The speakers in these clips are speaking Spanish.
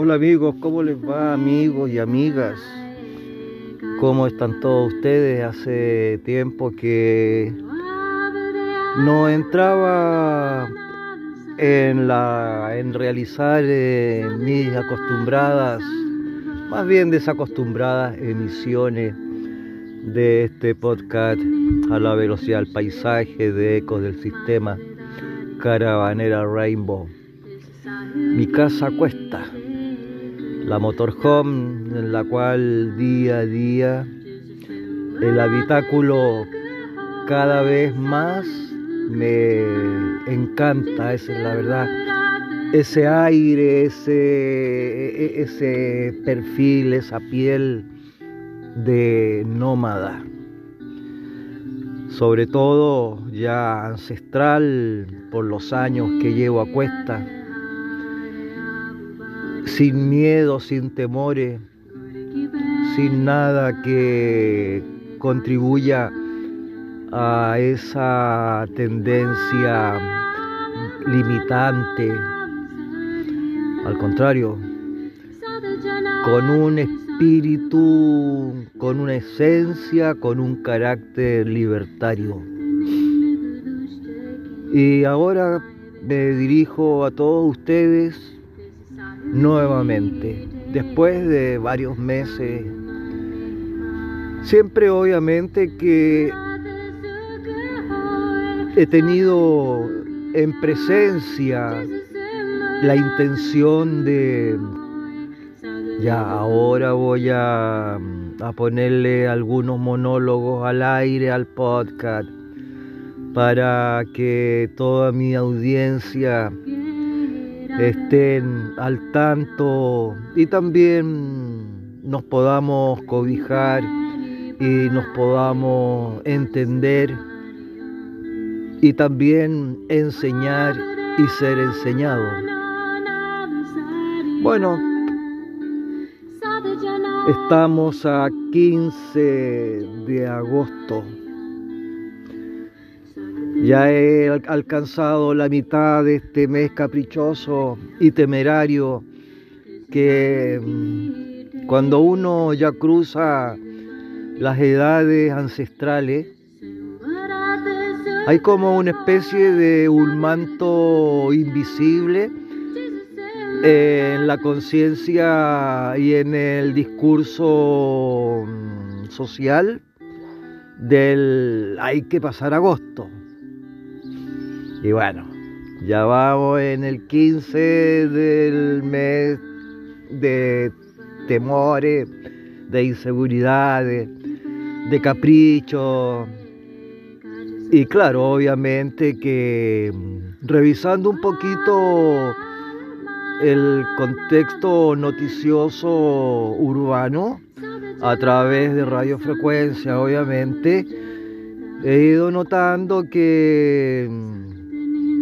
Hola amigos, ¿cómo les va amigos y amigas? ¿Cómo están todos ustedes? Hace tiempo que no entraba en, la, en realizar eh, mis acostumbradas, más bien desacostumbradas emisiones de este podcast a la velocidad del paisaje de ecos del sistema Caravanera Rainbow. Mi casa cuesta la motorhome en la cual día a día el habitáculo cada vez más me encanta, esa es la verdad. Ese aire, ese, e, ese perfil, esa piel de nómada. Sobre todo ya ancestral por los años que llevo a cuesta sin miedo, sin temores, sin nada que contribuya a esa tendencia limitante. Al contrario, con un espíritu, con una esencia, con un carácter libertario. Y ahora me dirijo a todos ustedes nuevamente, después de varios meses. Siempre obviamente que he tenido en presencia la intención de, ya ahora voy a, a ponerle algunos monólogos al aire, al podcast, para que toda mi audiencia estén al tanto y también nos podamos cobijar y nos podamos entender y también enseñar y ser enseñado. Bueno, estamos a 15 de agosto ya he alcanzado la mitad de este mes caprichoso y temerario que mm, cuando uno ya cruza las edades ancestrales, hay como una especie de un manto invisible en la conciencia y en el discurso mm, social del hay que pasar agosto. Y bueno, ya vamos en el 15 del mes de temores, de inseguridades, de caprichos. Y claro, obviamente que mm, revisando un poquito el contexto noticioso urbano a través de radiofrecuencia, obviamente, he ido notando que mm,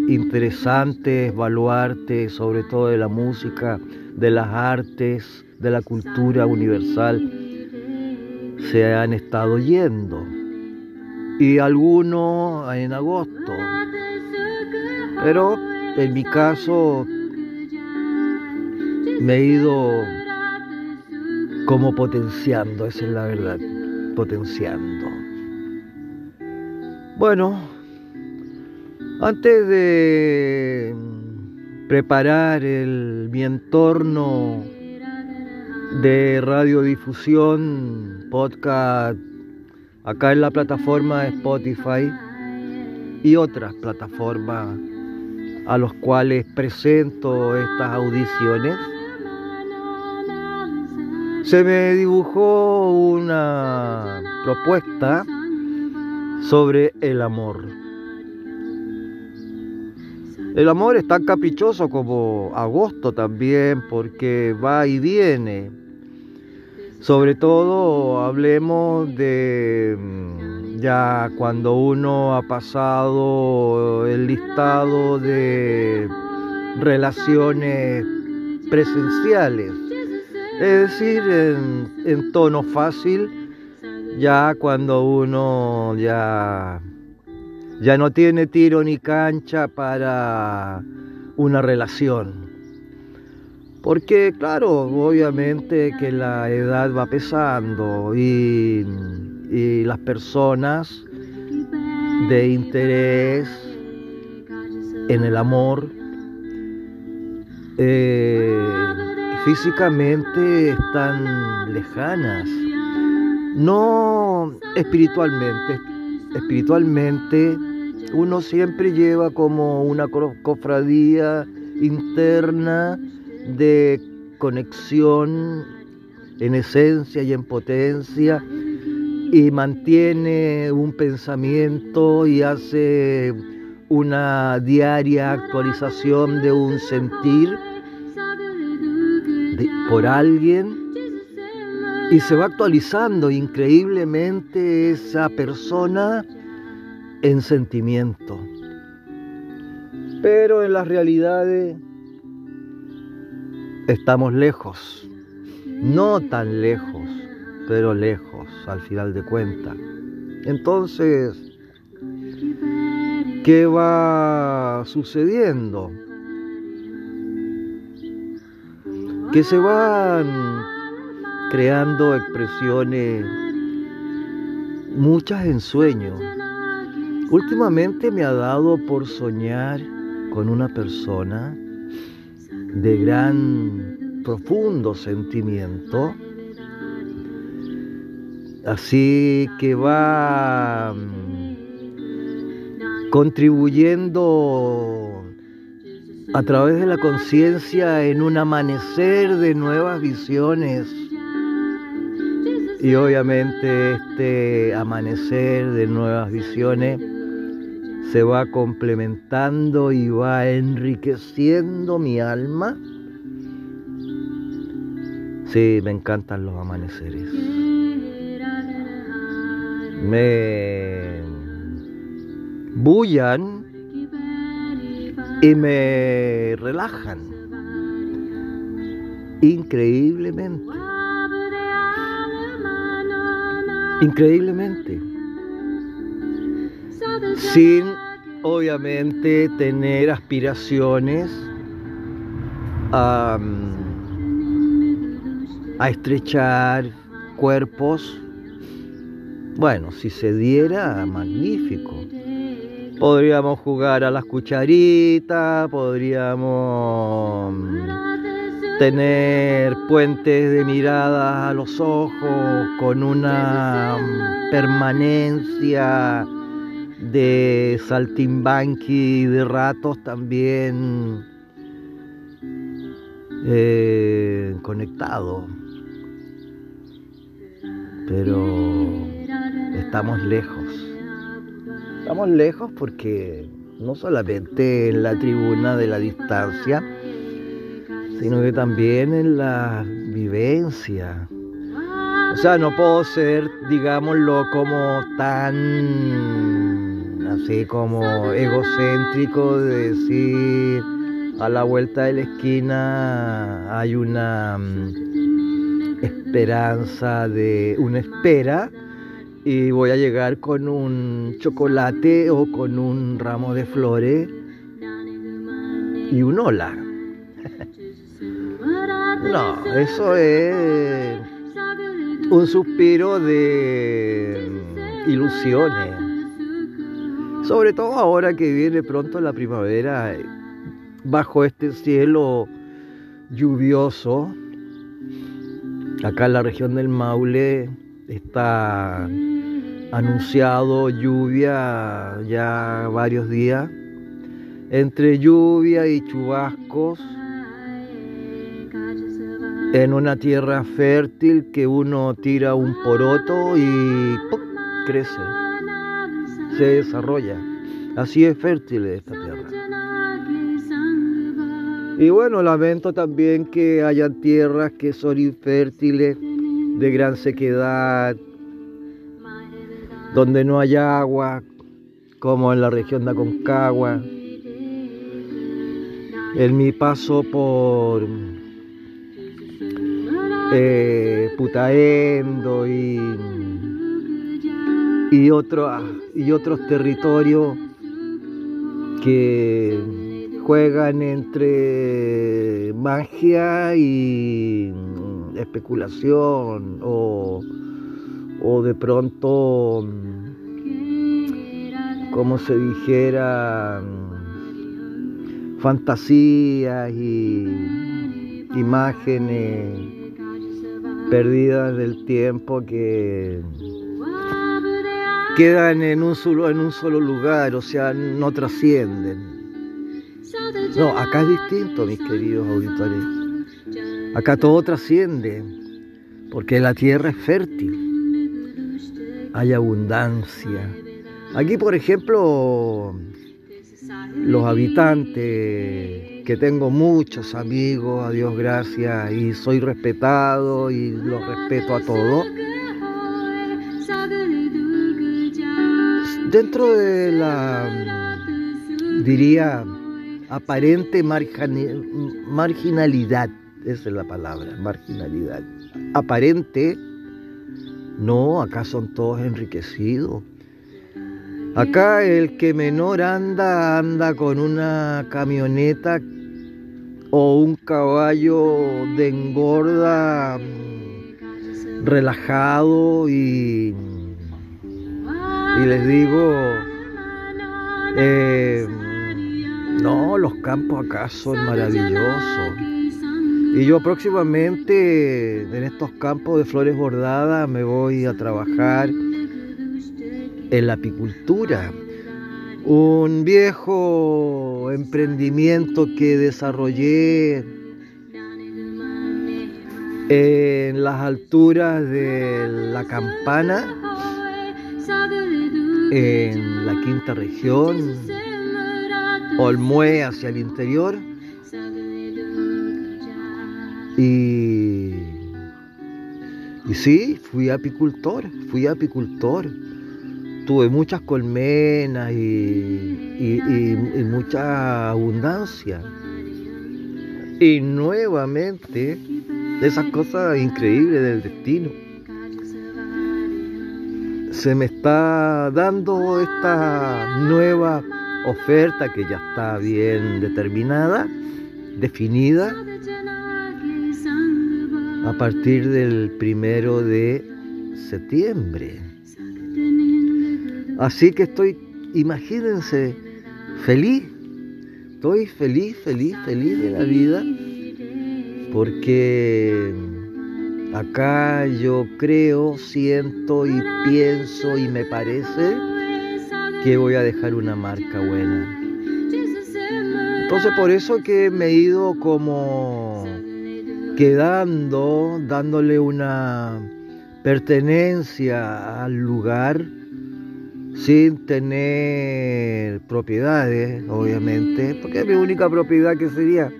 interesantes baluartes, sobre todo de la música, de las artes, de la cultura universal, se han estado yendo. Y algunos en agosto. Pero en mi caso me he ido como potenciando, esa es la verdad, potenciando. Bueno, antes de preparar el, mi entorno de radiodifusión, podcast, acá en la plataforma Spotify y otras plataformas a los cuales presento estas audiciones, se me dibujó una propuesta sobre el amor. El amor es tan caprichoso como agosto también, porque va y viene. Sobre todo hablemos de mm, ya cuando uno ha pasado el listado de relaciones presenciales. Es decir, en, en tono fácil, ya cuando uno ya ya no tiene tiro ni cancha para una relación. Porque claro, obviamente que la edad va pesando y, las personas de interés en el amor eh, físicamente están lejanas, no espiritualmente, espiritualmente uno siempre lleva como una cofradía interna de conexión en esencia y en potencia y mantiene un pensamiento y hace una diaria actualización de un sentir por alguien y se va actualizando increíblemente esa persona en sentimiento. Pero en las realidades estamos lejos, no tan lejos, pero lejos al final de cuentas. Entonces, ¿qué va sucediendo? Que se van creando expresiones, muchas en sueño. Últimamente me ha dado por soñar con una persona de gran, profundo sentimiento. Así que va mm, contribuyendo a través de la conciencia en un amanecer de nuevas visiones. Y obviamente este amanecer de nuevas visiones se va complementando y va enriqueciendo mi alma. Sí, me encantan los amaneceres. Me bullan y me relajan increíblemente. Increíblemente sin obviamente tener aspiraciones a, estrechar cuerpos. Bueno, si se diera, magnífico. Podríamos jugar a las cucharitas, podríamos tener puentes de mirada a los ojos con una permanencia de saltimbanqui de ratos también eh, conectado. Pero estamos lejos. Estamos lejos porque no solamente en la tribuna de la distancia, sino que también en la vivencia. O sea, no puedo ser, digámoslo, como tan así como egocéntrico de decir a la vuelta de la esquina hay una mm, esperanza de una espera y voy a llegar con un chocolate o con un ramo de flores y un hola. No, eso es un suspiro de ilusiones. Sobre todo ahora que viene pronto la primavera, eh, bajo este cielo lluvioso, acá en la región del Maule está anunciado lluvia ya varios días. Entre lluvia y chubascos, en una tierra fértil que uno tira un poroto y crece se desarrolla. Así es fértil esta tierra. Y bueno, lamento también que hayan tierras que son infértiles, de gran sequedad, donde no hay agua, como en la región de Aconcagua. En mi paso por eh, Putaendo y y, y otros territorios que juegan entre magia y mm, especulación o, o de pronto, mm, como se dijera, mm, fantasías y imágenes perdidas del tiempo que quedan en un solo, en un solo lugar, o sea, no trascienden. No, acá es distinto, mis queridos auditores. Acá todo trasciende, porque la tierra es fértil, hay abundancia. Aquí, por ejemplo, los habitantes, que tengo muchos amigos, a Dios gracias, y soy respetado y los respeto a todos. Dentro de la, diría, aparente marginalidad, esa es la palabra, marginalidad. Aparente, no, acá son todos enriquecidos. Acá el que menor anda, anda con una camioneta o un caballo de engorda mm, relajado y, les digo, eh, no, los campos acá son maravillosos. Y yo próximamente en estos campos de flores bordadas me voy a trabajar en la apicultura. Un viejo emprendimiento que desarrollé en las alturas de la campana, en la quinta región, Olmué hacia el interior. Y, y sí, fui apicultor, fui apicultor. Tuve muchas colmenas y, y mucha abundancia. Y nuevamente, esas cosas increíbles del destino. Se me está dando esta nueva oferta que ya está bien determinada, definida, a partir del primero de septiembre. Así que estoy, imagínense, feliz, estoy feliz, feliz, feliz de la vida, porque acá yo creo, siento y pienso y me parece que voy a dejar una marca buena. Entonces por eso que me he ido como quedando, dándole una pertenencia al lugar sin tener propiedades, obviamente, porque mi única propiedad que sería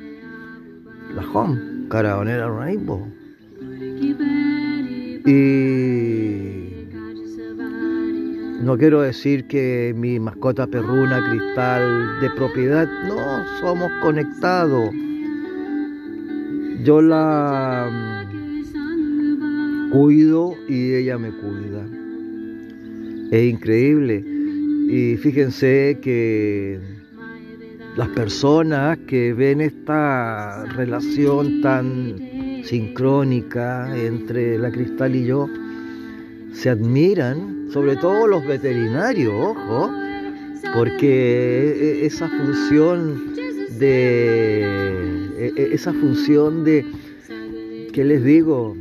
la home, Caravanera Rainbow. Y no quiero decir que mi mascota perruna cristal de propiedad, no, somos conectados. Yo la mm, cuido y ella me cuida. Es increíble. Y fíjense que las personas que ven esta relación tan sincrónica entre la cristal y yo, se admiran sobre todo los veterinarios, ojo, porque e, e, esa función de e, esa función de ¿qué les digo?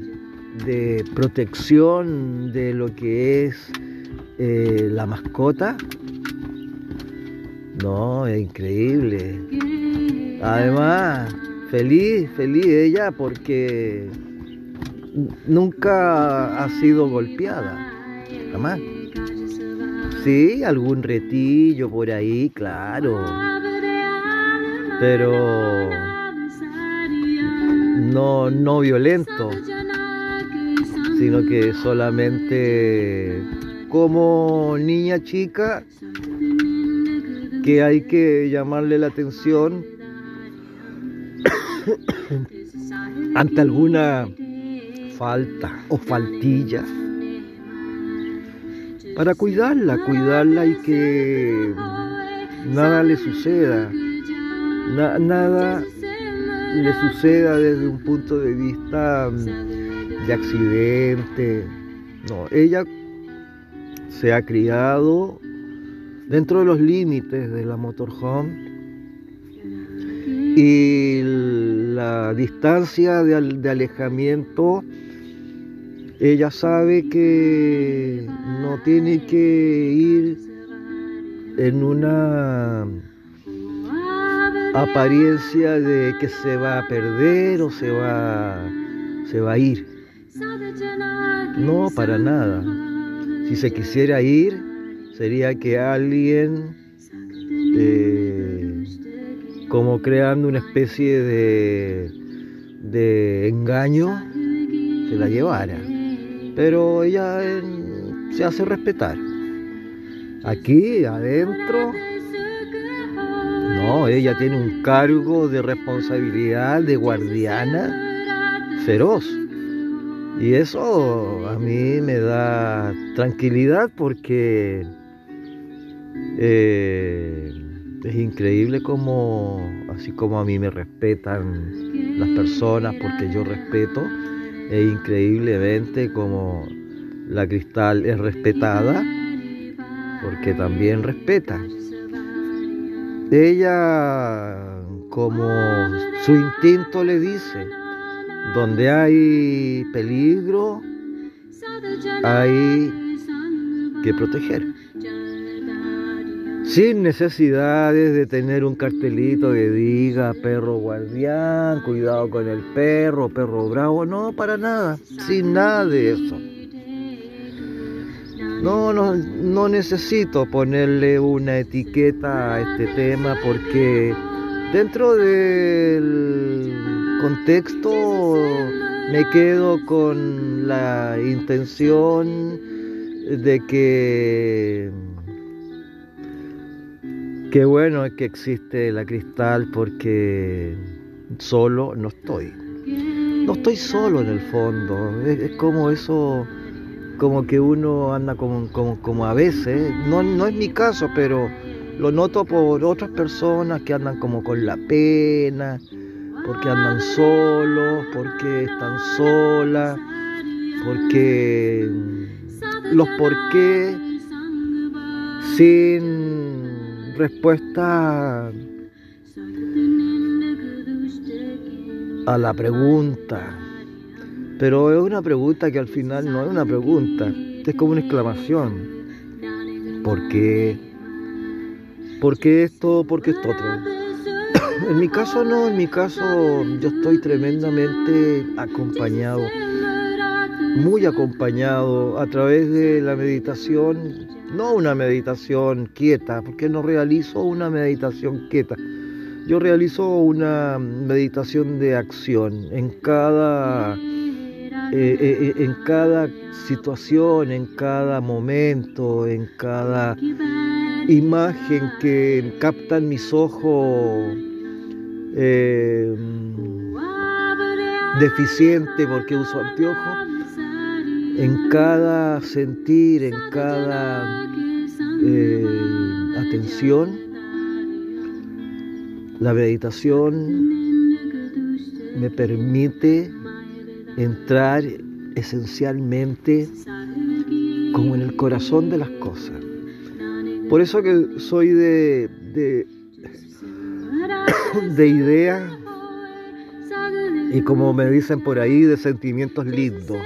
de protección de lo que es eh, la mascota. No, es increíble. Además, feliz, feliz ella porque nunca ha sido golpeada más. Sí, algún retillo por ahí, claro. Pero no, no violento, sino que solamente como niña chica que hay que llamarle la atención ante alguna falta o faltilla para cuidarla, cuidarla y que nada le suceda. nada le suceda desde un punto de vista mm, de accidente. No, ella se ha criado dentro de los límites de la motorhome y la distancia de, alejamiento, ella sabe que no tiene que ir en una apariencia de que se va a perder o se va, se va a ir. No, para nada. Si se quisiera ir, sería que alguien, eh, como creando una especie de, de engaño, se la llevara. Pero ella se hace respetar. Aquí, adentro, no, ella tiene un cargo de responsabilidad de guardiana feroz. Y eso a mí me da tranquilidad porque eh, es increíble como, así como a mí me respetan las personas porque yo respeto, es increíblemente como la cristal es respetada porque también respeta. Ella, como su instinto le dice, donde hay peligro, hay que proteger. Sin necesidades de tener un cartelito que diga perro guardián, cuidado con el perro, perro bravo, no, para nada, sin nada de eso. No, no, no necesito ponerle una etiqueta a este tema porque dentro del contexto me quedo con la intención de que qué bueno es que existe la cristal porque solo no estoy. No estoy solo en el fondo, es como eso como que uno anda como, como, a veces, no, no es mi caso, pero lo noto por otras personas que andan como con la pena, porque andan solos, porque están solas, porque los por qué sin respuesta a la pregunta pero es una pregunta que al final no es una pregunta, es como una exclamación. ¿Por qué? ¿Por qué esto? ¿Por qué esto otro? En mi caso no, en mi caso yo estoy tremendamente acompañado, muy acompañado a través de la meditación, no una meditación quieta, porque no realizo una meditación quieta. Yo realizo una meditación de acción en cada eh, eh, eh, en cada situación, en cada momento, en cada imagen que captan mis ojos deficiente porque uso anteojos, en cada sentir, en cada atención, la meditación me permite entrar esencialmente como en el corazón de las cosas. Por eso que soy de, de, de ideas y como me dicen por ahí, de sentimientos lindos.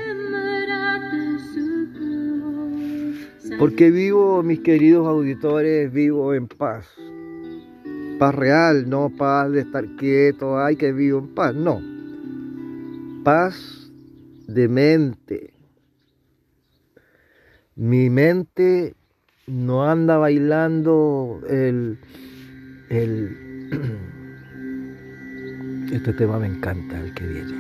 Porque vivo, mis queridos auditores, vivo en paz. Paz real, no paz de estar quieto, ay que vivo en paz, no. Paz de mente. Mi mente no anda bailando el, el este tema me encanta, el que viene.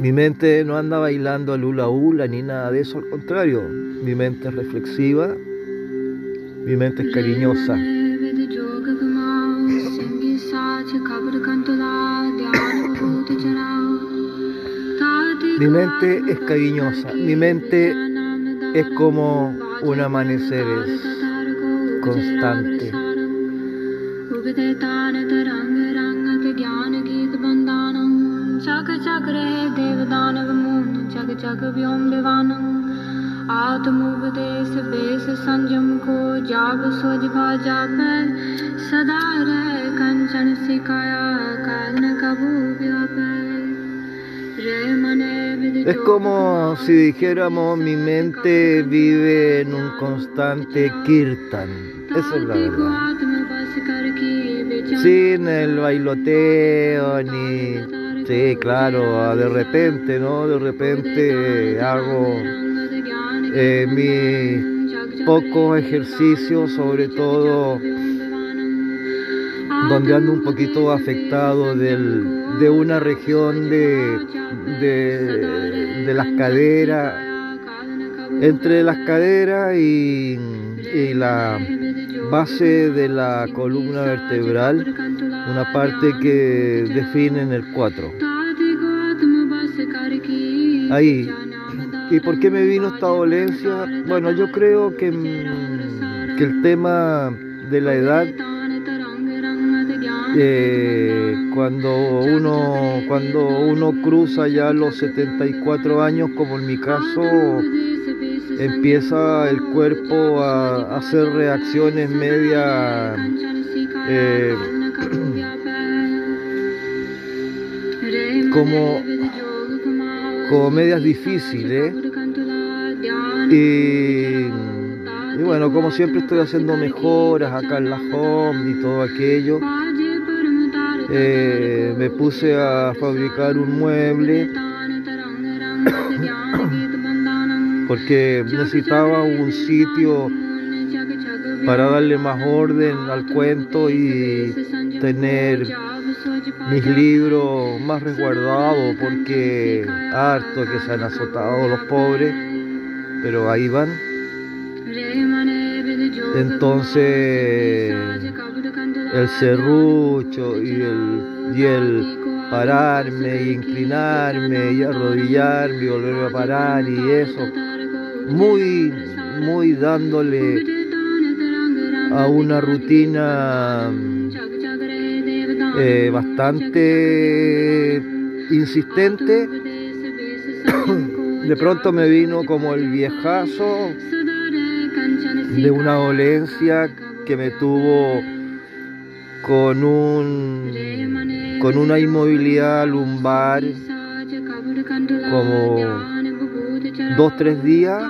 Mi mente no anda bailando el hula hula ni nada de eso, al contrario, mi mente es reflexiva, mi mente es cariñosa. Mi mente es cariñosa, mi mente es como un amanecer constante. व्योम विवानं आत्मोपदेश बेस संयम को जाप सोज भा जापै सदा रह कंचन सिखाया कारण कबू व्यापै रे मने with Es como si dijéramos mi mente vive en un constante kirtan. Esa es la को verdad. आत्म बस कर की विचार Sin el bailoteo ni... Sí, claro, de repente, ¿no? De repente hago eh, mis pocos ejercicios, sobre todo donde ando un poquito afectado del- de una región de, de, las caderas, entre las caderas y la base de la columna vertebral, una parte que define en el 4. Ahí. ¿Y por qué me vino esta dolencia? Bueno, yo creo que, mm, que el tema de la edad, eh, cuando, uno, cuando uno cruza ya los 74 años, como en mi caso, empieza el cuerpo a hacer reacciones media eh, como, como medias difíciles. Y, y bueno, como siempre estoy haciendo mejoras acá en la home y todo aquello. eh, me puse a fabricar un mueble porque necesitaba un sitio para darle más orden al cuento y tener mis libros más resguardados porque harto que se han azotado los pobres, pero ahí van. Entonces el serrucho y el, y el pararme y inclinarme y arrodillarme y volverme a parar y eso, muy, muy dándole a una rutina eh, bastante insistente. De pronto me vino como el viejazo de una dolencia que me tuvo con un con una inmovilidad lumbar como dos tres días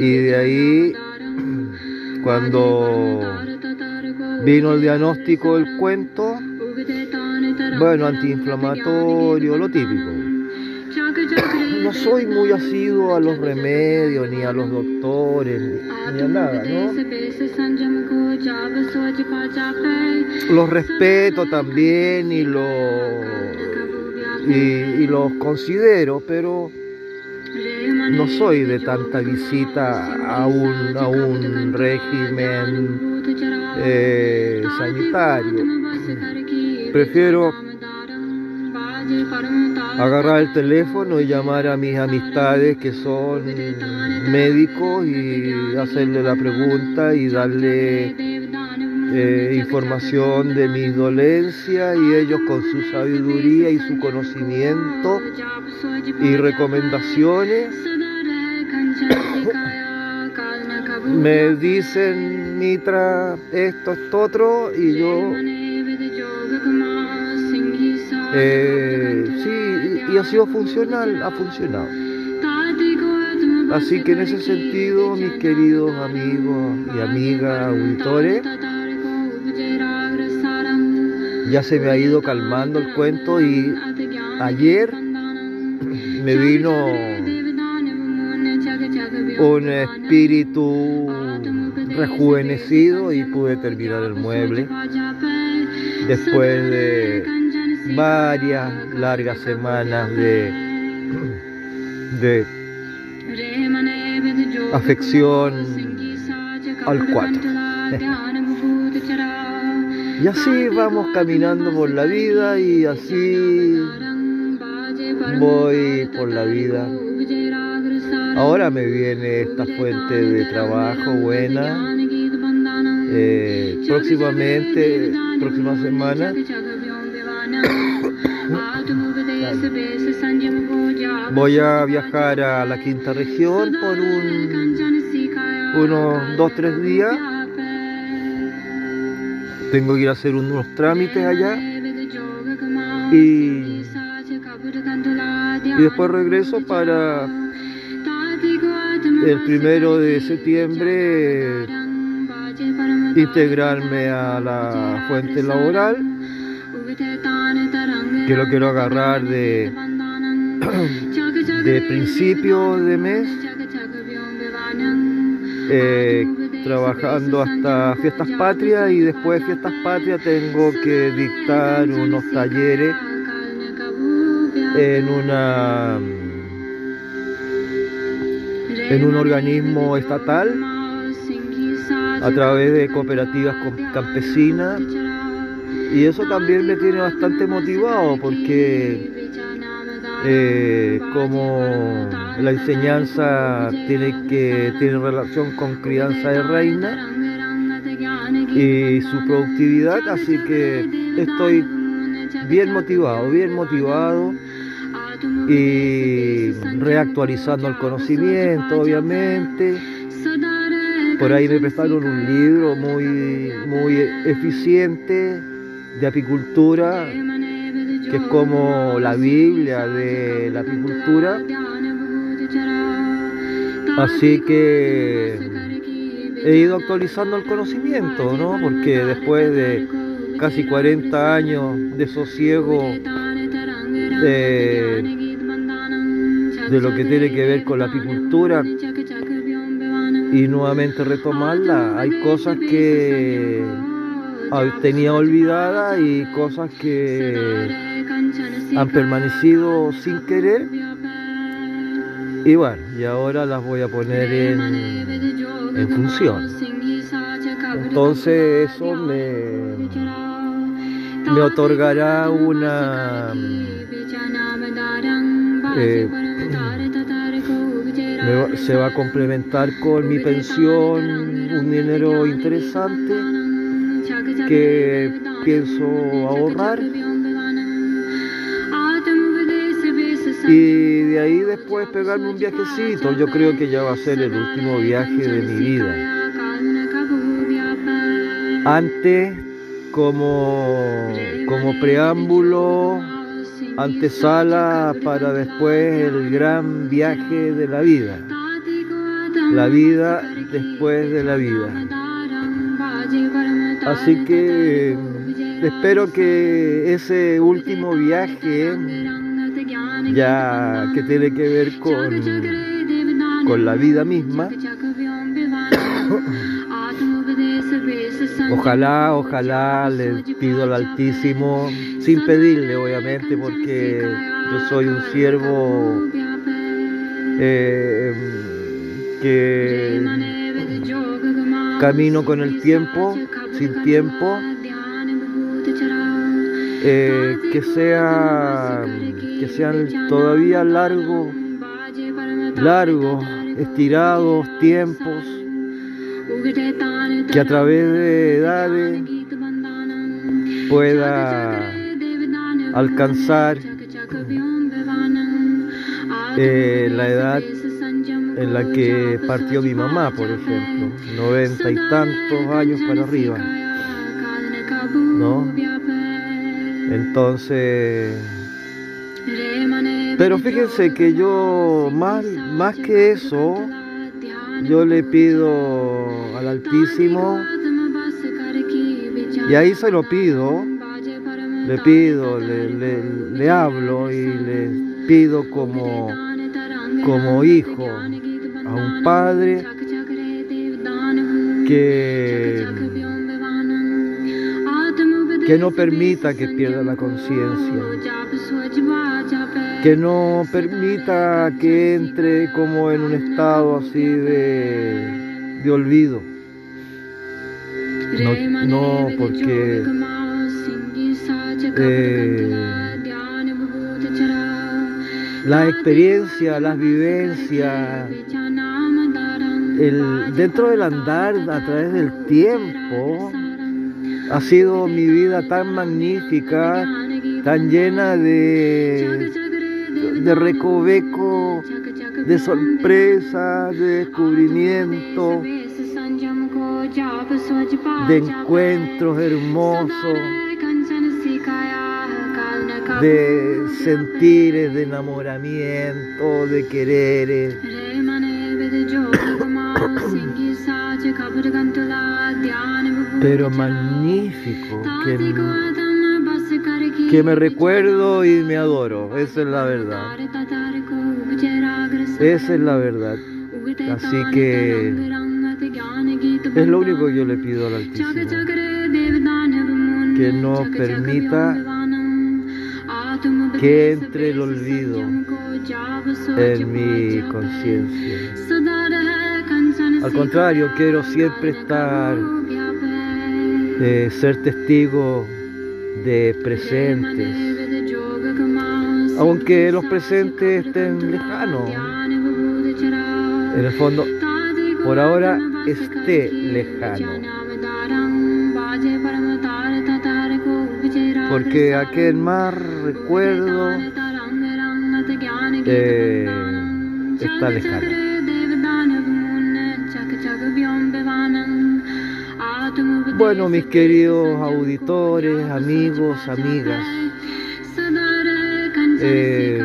y de ahí cuando vino el diagnóstico del cuento. Bueno antiinflamatorio lo típico. No soy muy asiduo a los remedios ni a los doctores ni a nada no los respeto también y los y los considero pero no soy de tanta visita a un, a un régimen eh, sanitario. Prefiero agarrar el teléfono y llamar a mis amistades que son médicos y hacerle la pregunta y darle eh, información de mis dolencias y ellos con su sabiduría y su conocimiento y recomendaciones me dicen Mitra esto esto otro y yo eh, sí y, ha sido funcional ha funcionado. Así que en ese sentido mis queridos amigos y amigas auditores ya se me ha ido calmando el cuento y ayer me vino un espíritu rejuvenecido y pude terminar el mueble después de varias largas semanas de, de afección al 4. Y así vamos caminando por la vida y así voy por la vida. Ahora me viene esta fuente de trabajo buena Eh, próximamente, próxima semana, voy a viajar a la quinta región por un, unos dos, tres días. Tengo que ir a hacer unos trámites allá. Y, y después regreso para el primero de septiembre integrarme a la fuente laboral que lo quiero agarrar de, de principio de mes eh, trabajando hasta fiestas patrias y después de fiestas patrias tengo que dictar unos talleres en una en un organismo estatal a través de cooperativas campesinas. Y eso también me tiene bastante motivado porque eh, como la enseñanza tiene que tiene relación con crianza de reina y su productividad así que estoy bien motivado bien motivado y reactualizando el conocimiento obviamente. Por ahí me prestaron un libro muy muy eficiente de apicultura, que es como la Biblia de la apicultura. Así que he ido actualizando el conocimiento, ¿no? Porque después de casi 40 años de sosiego de, de lo que tiene que ver con la apicultura y nuevamente retomarla, hay cosas que tenía olvidada y cosas que han permanecido sin querer. Y bueno, y ahora las voy a poner en, en función. Entonces eso me, me otorgará una... Eh, se va a complementar con mi pensión un dinero interesante que pienso ahorrar y de ahí después pegarme un viajecito. Yo creo que ya va a ser el último viaje de mi vida. Antes, como, como preámbulo, antesala para después el gran viaje de la vida. La vida después de la vida. Así que espero que ese último viaje, ya que tiene que ver con, con la vida misma, ojalá, ojalá le pido al Altísimo, sin pedirle obviamente, porque yo soy un siervo eh, que camino con el tiempo, sin tiempo, eh, que sea que sean todavía largos, largos, estirados tiempos, que a través de edades pueda alcanzar eh, la edad en la que partió mi mamá, por ejemplo, noventa y tantos años para arriba, ¿no? Entonces, pero fíjense que yo, más, más que eso, yo le pido al Altísimo, y ahí se lo pido, le pido, le, le hablo y le pido como, como hijo, a un padre que, que no permita que pierda la conciencia, que no permita que entre como en un estado así de, de olvido. No, no porque eh, la experiencia, las vivencias el, dentro del andar a través del tiempo ha sido mi vida tan magnífica, tan llena de, de recoveco, de sorpresa, de descubrimiento, de encuentros hermosos, de sentires, de enamoramiento, de quereres. Pero magnífico, que, que me recuerdo y me adoro, esa es la verdad. Esa es la verdad. Así que es lo único que yo le pido al Altísimo. Que nos permita que entre el olvido en mi conciencia. Al contrario, quiero siempre estar, eh, ser testigo de presentes, aunque los presentes estén lejanos. En el fondo, por ahora esté lejano. Porque aquel más recuerdo eh, está lejano. Bueno, mis queridos auditores, amigos, amigas, eh,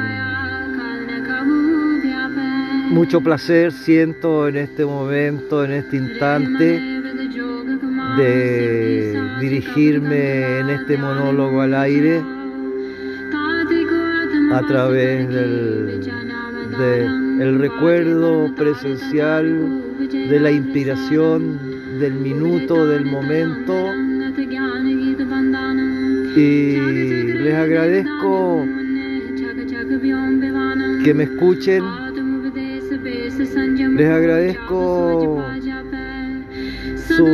mucho placer siento en este momento, en este instante, de dirigirme en este monólogo al aire a través del, del recuerdo presencial de la inspiración del minuto, del momento. Y les agradezco que me escuchen les agradezco su,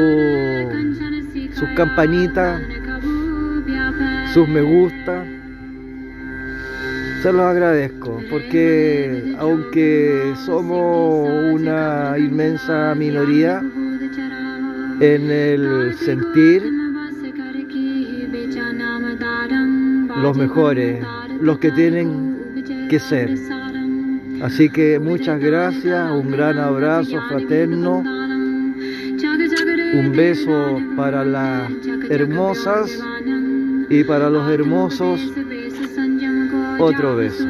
sus campanitas, sus me gusta. Se los agradezco porque aunque somos una inmensa minoría en el sentir, los mejores, los que tienen que ser. Así que muchas gracias, un gran abrazo fraterno, un beso para las hermosas y para los hermosos, otro beso.